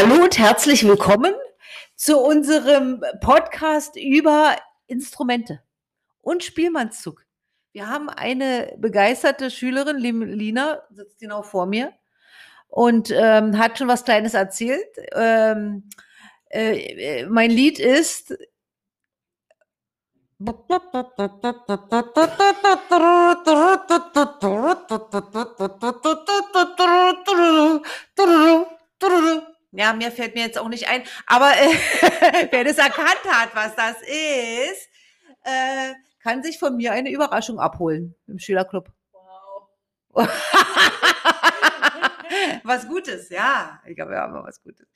Hallo und herzlich willkommen zu unserem Podcast über Instrumente und Spielmannszug. Wir haben eine begeisterte Schülerin, Lina, sitzt genau vor mir und ähm, hat schon was Kleines erzählt. Ähm, äh, äh, mein Lied ist ja, mir fällt mir jetzt auch nicht ein, aber äh, wer das erkannt hat, was das ist, äh, kann sich von mir eine Überraschung abholen im Schülerclub. Wow. was Gutes, ja. Ich glaube, wir haben was Gutes.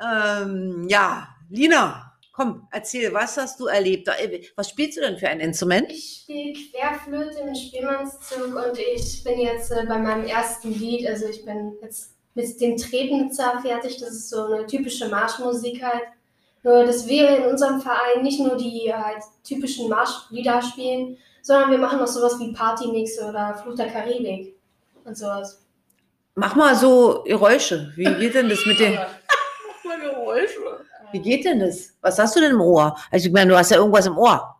Ähm, ja, Lina, komm, erzähl, was hast du erlebt? Äh, was spielst du denn für ein Instrument? Ich spiele Querflöte im Spielmannszug und ich bin jetzt äh, bei meinem ersten Lied, also ich bin jetzt mit dem Trebnitzer fertig. Das ist so eine typische Marschmusik halt. Nur, dass wir in unserem Verein nicht nur die halt typischen Marschlieder spielen, sondern wir machen auch sowas wie Partymix oder Fluch der Karibik und sowas. Mach mal so Geräusche. Wie geht denn das mit den. Mach mal Geräusche. Wie geht denn das? Was hast du denn im Ohr? Also, ich meine, du hast ja irgendwas im Ohr.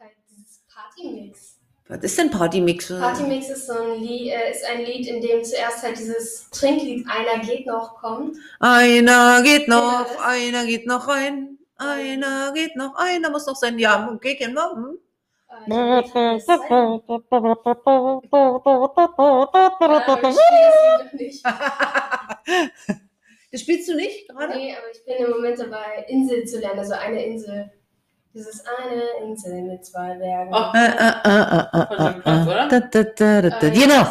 Halt dieses Partymix. Was ist denn Partymix? Partymix ist so ein Lied, äh, ist ein Lied, in dem zuerst halt dieses Trinklied Einer geht noch kommt. Einer geht noch, Ja, einer geht noch rein. Einer geht noch, einer muss noch sein. Ja, okay. Hm? Äh, heißt. Ja, ich das nicht. Das spielst du nicht gerade? Nee, aber ich bin im Moment dabei, Insel zu lernen, also eine Insel. Dieses eine Insel mit zwei Bergen. Oh. Äh, äh, äh, genau.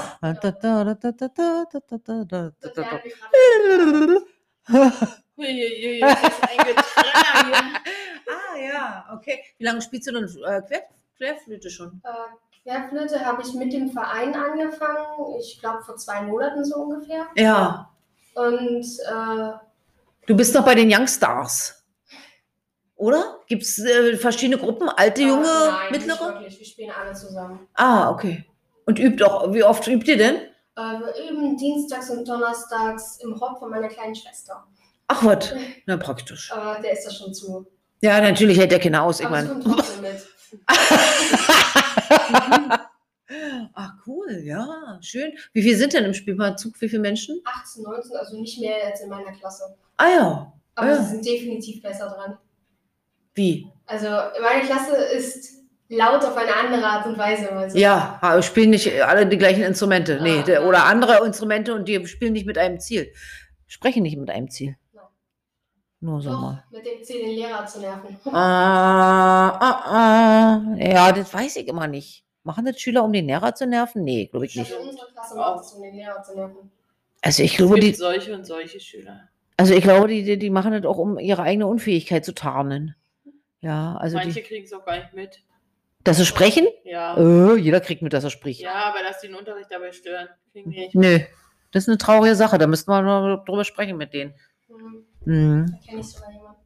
Ah ja, okay. Wie lange spielst du denn Quer Querflöte schon? Querflöte habe ich mit dem Verein angefangen. Ich glaube vor zwei Monaten so ungefähr. Ja. Und du bist noch bei den Youngstars. Oder? Gibt es äh, verschiedene Gruppen? Alte, äh, junge, nein, nicht mittlere? wirklich, wir spielen alle zusammen. Ah, okay. Und übt auch, wie oft übt ihr denn? Äh, wir üben dienstags und donnerstags im Hop von meiner kleinen Schwester. Ach was, na praktisch. Aber der ist da schon zu. Ja, natürlich hält der Kinder aus, ich Aber meine. kommt trotzdem mit. Ach cool, ja, schön. Wie viele sind denn im Spielmannzug? Wie viele Menschen? 18, 19, also nicht mehr als in meiner Klasse. Ah ja, Aber Ja. sie sind definitiv besser dran. Wie? Also meine Klasse ist laut auf eine andere Art und Weise. Also, Ja, aber spielen nicht alle die gleichen Instrumente. Nee, Ah, der, ja. oder andere Instrumente und die spielen nicht mit einem Ziel. Sprechen nicht mit einem Ziel. Nein. Nur so Doch, mal. mit dem Ziel, den Lehrer zu nerven. Ah, ah, ah. Ja, das weiß ich immer nicht. Machen das Schüler, um den Lehrer zu nerven? Nee, glaube ich nicht. Also unsere Klasse macht es, um den Lehrer zu nerven. Also ich Es glaube, gibt die, solche und solche Schüler. also ich glaube, die, die, die machen das auch, um ihre eigene Unfähigkeit zu tarnen. Ja, also Manche kriegen es auch gar nicht mit. dass sie sprechen? Ja. Äh, jeder kriegt mit, dass er spricht. Ja, aber dass die den Unterricht dabei stören, kriegen die nicht. Nö, das ist eine traurige Sache. Da müssten wir mal drüber sprechen mit denen. Hm, Mhm. da kenne ich sogar jemanden.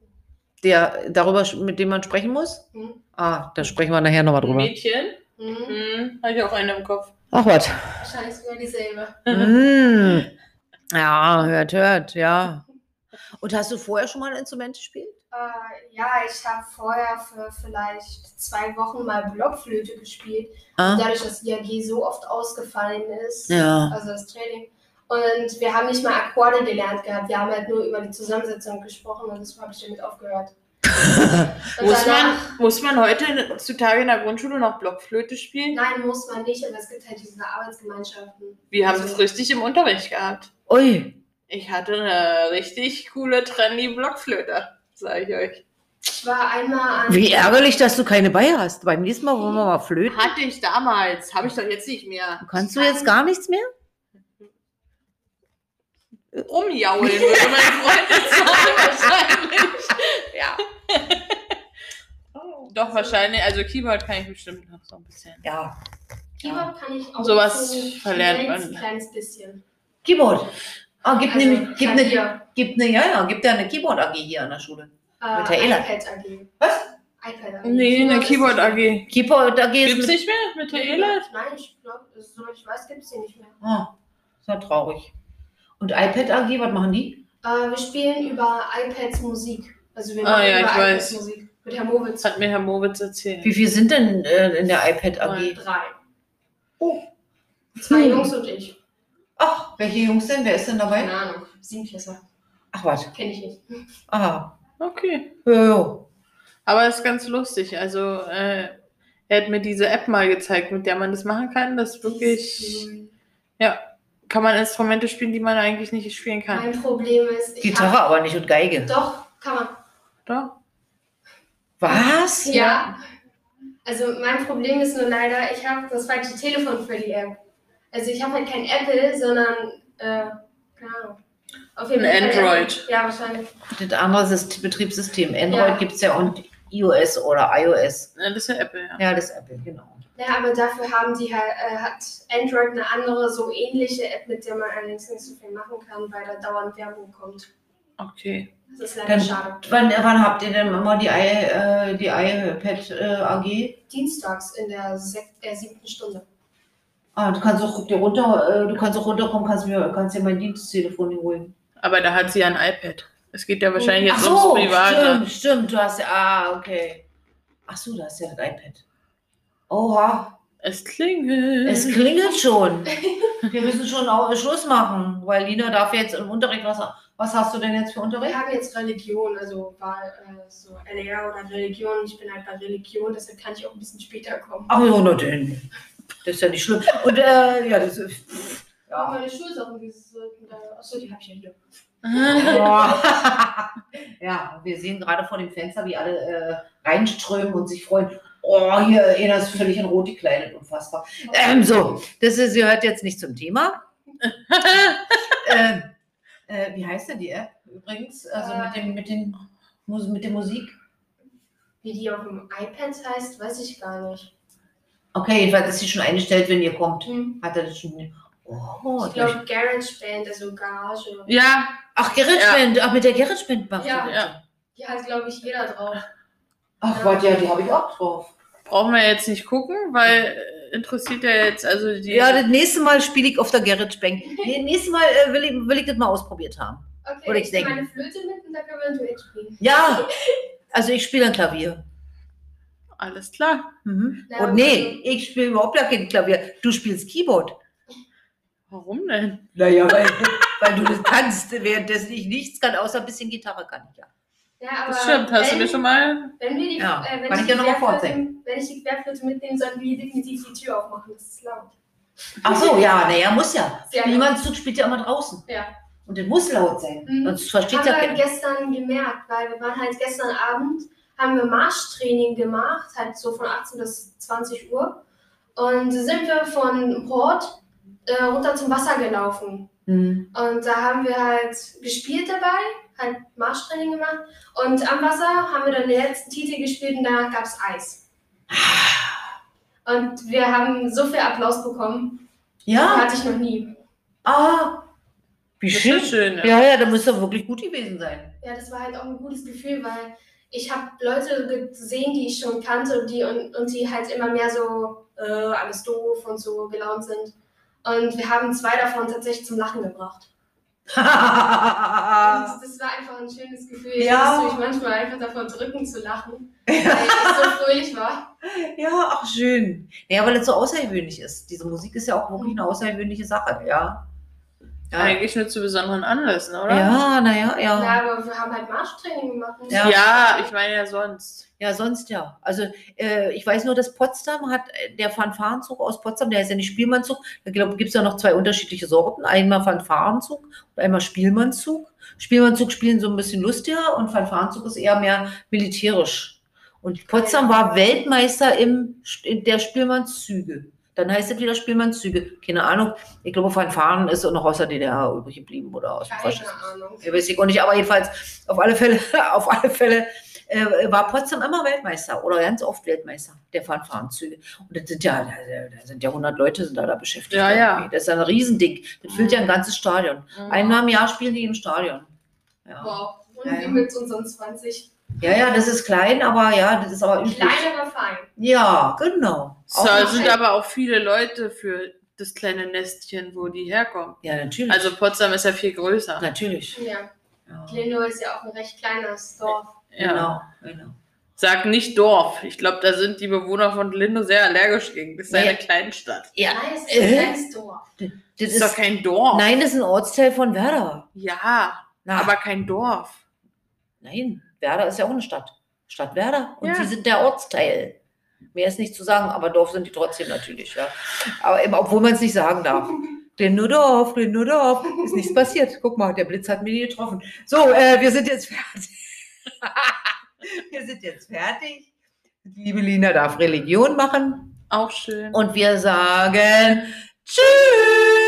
Der darüber, mit dem man sprechen muss? Hm? Ah, da sprechen wir nachher nochmal drüber. Mädchen? Hm? Hm, habe ich auch eine im Kopf. Ach was. Wahrscheinlich sogar dieselbe. Mm. Ja, hört, hört, ja. Und hast du vorher schon mal ein Instrument gespielt? Äh, ja, ich habe vorher für vielleicht zwei Wochen mal Blockflöte gespielt. Ah, Dadurch, dass IAG so oft ausgefallen ist. ja. Also das Training. Und wir haben nicht mal Akkorde gelernt gehabt. Wir haben halt nur über die Zusammensetzung gesprochen und deshalb habe ich damit aufgehört. Muss man, muss man heutzutage in der Grundschule noch Blockflöte spielen? Nein, muss man nicht, aber es gibt halt diese Arbeitsgemeinschaften. Wir haben Also- das richtig im Unterricht gehabt. Ui. Ich hatte eine richtig coole trendy Blockflöte, sage ich euch. Ich war einmal an. Wie ärgerlich, dass du keine bei hast. Beim nächsten Mal wollen wir mal flöten. Hatte ich damals, habe ich doch jetzt nicht mehr. Kannst du jetzt gar nichts mehr? Umjaulen, würde mein Freund jetzt sagen, wahrscheinlich. Ja. Doch, wahrscheinlich. Also Keyboard kann ich bestimmt noch so ein bisschen. Ja. Keyboard kann ich auch Sowas so ein verlernt kleines, man. kleines bisschen. Keyboard. Ah, gibt Also, nämlich, gibt eine, gibt eine, ja, ja, gibt ja eine Keyboard AG hier an der Schule. äh, Michaela. iPad AG. Was? iPad AG. Nee, eine Keyboard ist Keyboard nicht- AG. Keyboard AG ist Gibt's mit, nicht mehr? Michaela? Nein, ich glaube, so ich weiß, gibt es die nicht mehr. Ah, ist ja traurig. Und iPad AG, was machen die? Äh, wir spielen über iPads Musik. Also wir Ah, machen ja, über ich iPads weiß. Musik. Mit Herr Mowitz. Das hat mir Herr Mowitz erzählt. Wie viel sind denn äh, in der iPad AG? Drei. Oh. Zwei Hm. Jungs und ich. Ach, welche Jungs denn? Wer ist denn dabei? Keine Ahnung. Siebenklässler. Ach, was. Kenne ich nicht. Ah, Okay. ja, ja. Aber es ist ganz lustig. Also, äh, er hat mir diese App mal gezeigt, mit der man das machen kann. Das ist wirklich, ja, kann man Instrumente spielen, die man eigentlich nicht spielen kann. Mein Problem ist. ich Gitarre hab- aber nicht und Geige. Doch, kann man. Doch? Was? Ja. Also mein Problem ist nur leider, ich habe das falsche Telefon für die App. Also ich habe halt kein Apple, sondern äh, keine Ahnung. Auf Ein Fall Android. Ja, wahrscheinlich. Das andere Syst- Betriebssystem. Android Ja. gibt es ja und iOS oder iOS. Ja, das ist ja Apple, ja. Ja, das ist Apple, genau. Ja, aber dafür haben die halt, äh, hat Android eine andere, so ähnliche App, mit der man allerdings nicht so viel machen kann, weil da dauernd Werbung kommt. Okay. Das ist leider Dann- schade. Wann, wann habt ihr denn immer die, I, äh, die iPad äh, AG? Dienstags in der äh, siebten Stunde. Ah, du kannst auch dir runter, äh, du kannst auch runterkommen, kannst mir, kannst dir mein Diensttelefon holen. Aber da hat sie ja ein iPad. Es geht ja wahrscheinlich jetzt so, ums Private. stimmt, stimmt, du hast ja, ah, okay. Ach so, du hast ja das iPad. Oha, Es klingelt. es klingelt schon. Wir müssen schon auch Schluss machen, weil Lina darf jetzt im Unterricht, was, was hast du denn jetzt für Unterricht? haben jetzt Religion, also war äh, so LR oder Religion. Ich bin halt bei Religion, deshalb kann ich auch ein bisschen später kommen. Ach ja, na denn. Das ist ja nicht schlimm. Und äh, ja, das ist. Ja. Ja. Meine Schulsachen, dieses, äh, achso, die habe ich ja hier. Ja, wir sehen gerade vor dem Fenster, wie alle äh, reinströmen und sich freuen. Oh, hier, einer ist völlig in rot gekleidet, unfassbar. Ähm, so, das ist, gehört jetzt nicht zum Thema. ähm, äh, wie heißt denn die App übrigens? Also mit dem, mit den mit der Musik? Wie die auf dem iPad heißt, weiß ich gar nicht. Okay, jedenfalls ist sie schon eingestellt, wenn ihr kommt. Hm. Hat er das schon. Oh, Ich glaube GarageBand, also Garage. ja, Ach, GarageBand. Ach, mit der GarageBand macht Ja. ihr das. Ja. Die hat, glaube ich, jeder drauf. Ach, warte, ja, die habe ich auch drauf. brauchen wir jetzt nicht gucken, weil interessiert ja jetzt, also die. Ja, das nächste Mal spiele ich auf der GarageBand. Nee, nächstes Mal äh, will, ich, will ich das mal ausprobiert haben. Okay, Würde ich ich nehme meine Flöte mit und da können wir ein Duett spielen. Ja, also ich spiele ein Klavier. Alles klar. Mhm. Ja, Und nee, ich spiele überhaupt gar kein Klavier. Du spielst Keyboard. Warum denn? Naja, weil, weil du das kannst, währenddessen ich nichts kann, außer ein bisschen Gitarre kann ich ja. Ja, aber Das stimmt. Hast du wenn, mir schon mal. Wenn wir die, Ja, äh, wenn kann ich ich dir die vorzeigen. Wenn ich die Querflöte mitnehme, sollten wir definitiv die Tür aufmachen. Das ist laut. Ach so, ja, naja, muss ja. Sehr Spielmannszug spielt ja immer draußen. Ja. Und das muss laut sein. Mhm. Sonst versteht ja wir keiner. gestern gemerkt, weil wir waren halt gestern Abend, haben wir Marschtraining gemacht, halt so von 18 bis 20 Uhr. Und sind wir von Port äh, runter zum Wasser gelaufen. Mhm. Und da haben wir halt gespielt dabei, halt Marschtraining gemacht. Und am Wasser haben wir dann den letzten Titel gespielt und danach gab es Eis. Und wir haben so viel Applaus bekommen. Ja, Hatte ich noch nie. ah, wie Das schön. schön. Ja. Ja, ja, da muss doch wirklich gut gewesen sein. Ja, das war halt auch ein gutes Gefühl, weil ich habe Leute gesehen, die ich schon kannte und die, und, und die halt immer mehr so äh, alles doof und so gelaunt sind. Und wir haben zwei davon tatsächlich zum Lachen gebracht. Und das war einfach ein schönes Gefühl. Ich Ja. musste mich manchmal einfach davon drücken zu lachen, weil ich so fröhlich war. Ja, ach schön. Ja, weil es so außergewöhnlich ist. Diese Musik ist ja auch wirklich eine außergewöhnliche Sache, ja. Ja, Eigentlich nur zu besonderen Anlässen, oder? ja naja, ja. Ja, aber wir haben halt Marschtraining gemacht. und Ja. Ja, ich meine ja sonst. Ja, sonst ja. Also äh, ich weiß nur, dass Potsdam hat, äh, der Fanfarenzug aus Potsdam, der heißt ja nicht Spielmannzug, da glaube gibt es ja noch zwei unterschiedliche Sorten. Einmal Fanfarenzug und einmal Spielmannzug. Spielmannzug spielen so ein bisschen lustiger und Fanfarenzug ist eher mehr militärisch. Und Potsdam war Weltmeister im, in der Spielmannszüge. Dann heißt es wieder Spielmannszüge. Keine Ahnung. Ich glaube, Fanfaren ist noch aus der DDR übrig geblieben oder aus dem Keine. Ahnung. Ich weiß ich auch nicht, aber jedenfalls auf alle Fälle, auf alle Fälle äh, war Potsdam immer Weltmeister oder ganz oft Weltmeister der Fanfarenzüge. Und das sind ja, da, sind ja 100 Leute sind da, da beschäftigt. Ja, ja. Das ist ein Riesending. Das füllt ja ein ganzes Stadion. Einmal im Jahr spielen die im Stadion. Ja. Wow. Und Ja, ja. mit unseren 20. ja, ja, das ist klein, aber ja, das ist aber üblich. Klein, aber fein. Ja, genau. So, es sind aber auch viele Leute für das kleine Nestchen, wo die herkommen. ja, natürlich. Also Potsdam ist ja viel größer. natürlich. Ja. Ja. Ist ja auch ein recht kleines Dorf. Ja. Genau, genau. Sag nicht Dorf. Ich glaube, da sind die Bewohner von Lindo sehr allergisch gegen. Das ist Nee. eine Kleinstadt. Ja, Nein, es ist ein äh, kleines Dorf. das Das ist ist, doch kein Dorf. nein, das ist ein Ortsteil von Werder. Ja, Na, aber kein Dorf. nein, Werder ist ja auch eine Stadt. Stadt Werder. Und Ja. sie sind der Ortsteil. Mehr ist nicht zu sagen, aber Dorf sind die trotzdem natürlich, ja. Aber eben, obwohl man es nicht sagen darf. Glindodorf, Glindodorf. Ist nichts passiert. Guck mal, der Blitz hat mich nie getroffen. So, äh, wir sind jetzt fertig. wir sind jetzt fertig. Liebe Lina darf Religion machen. Auch schön. Und wir sagen Tschüss.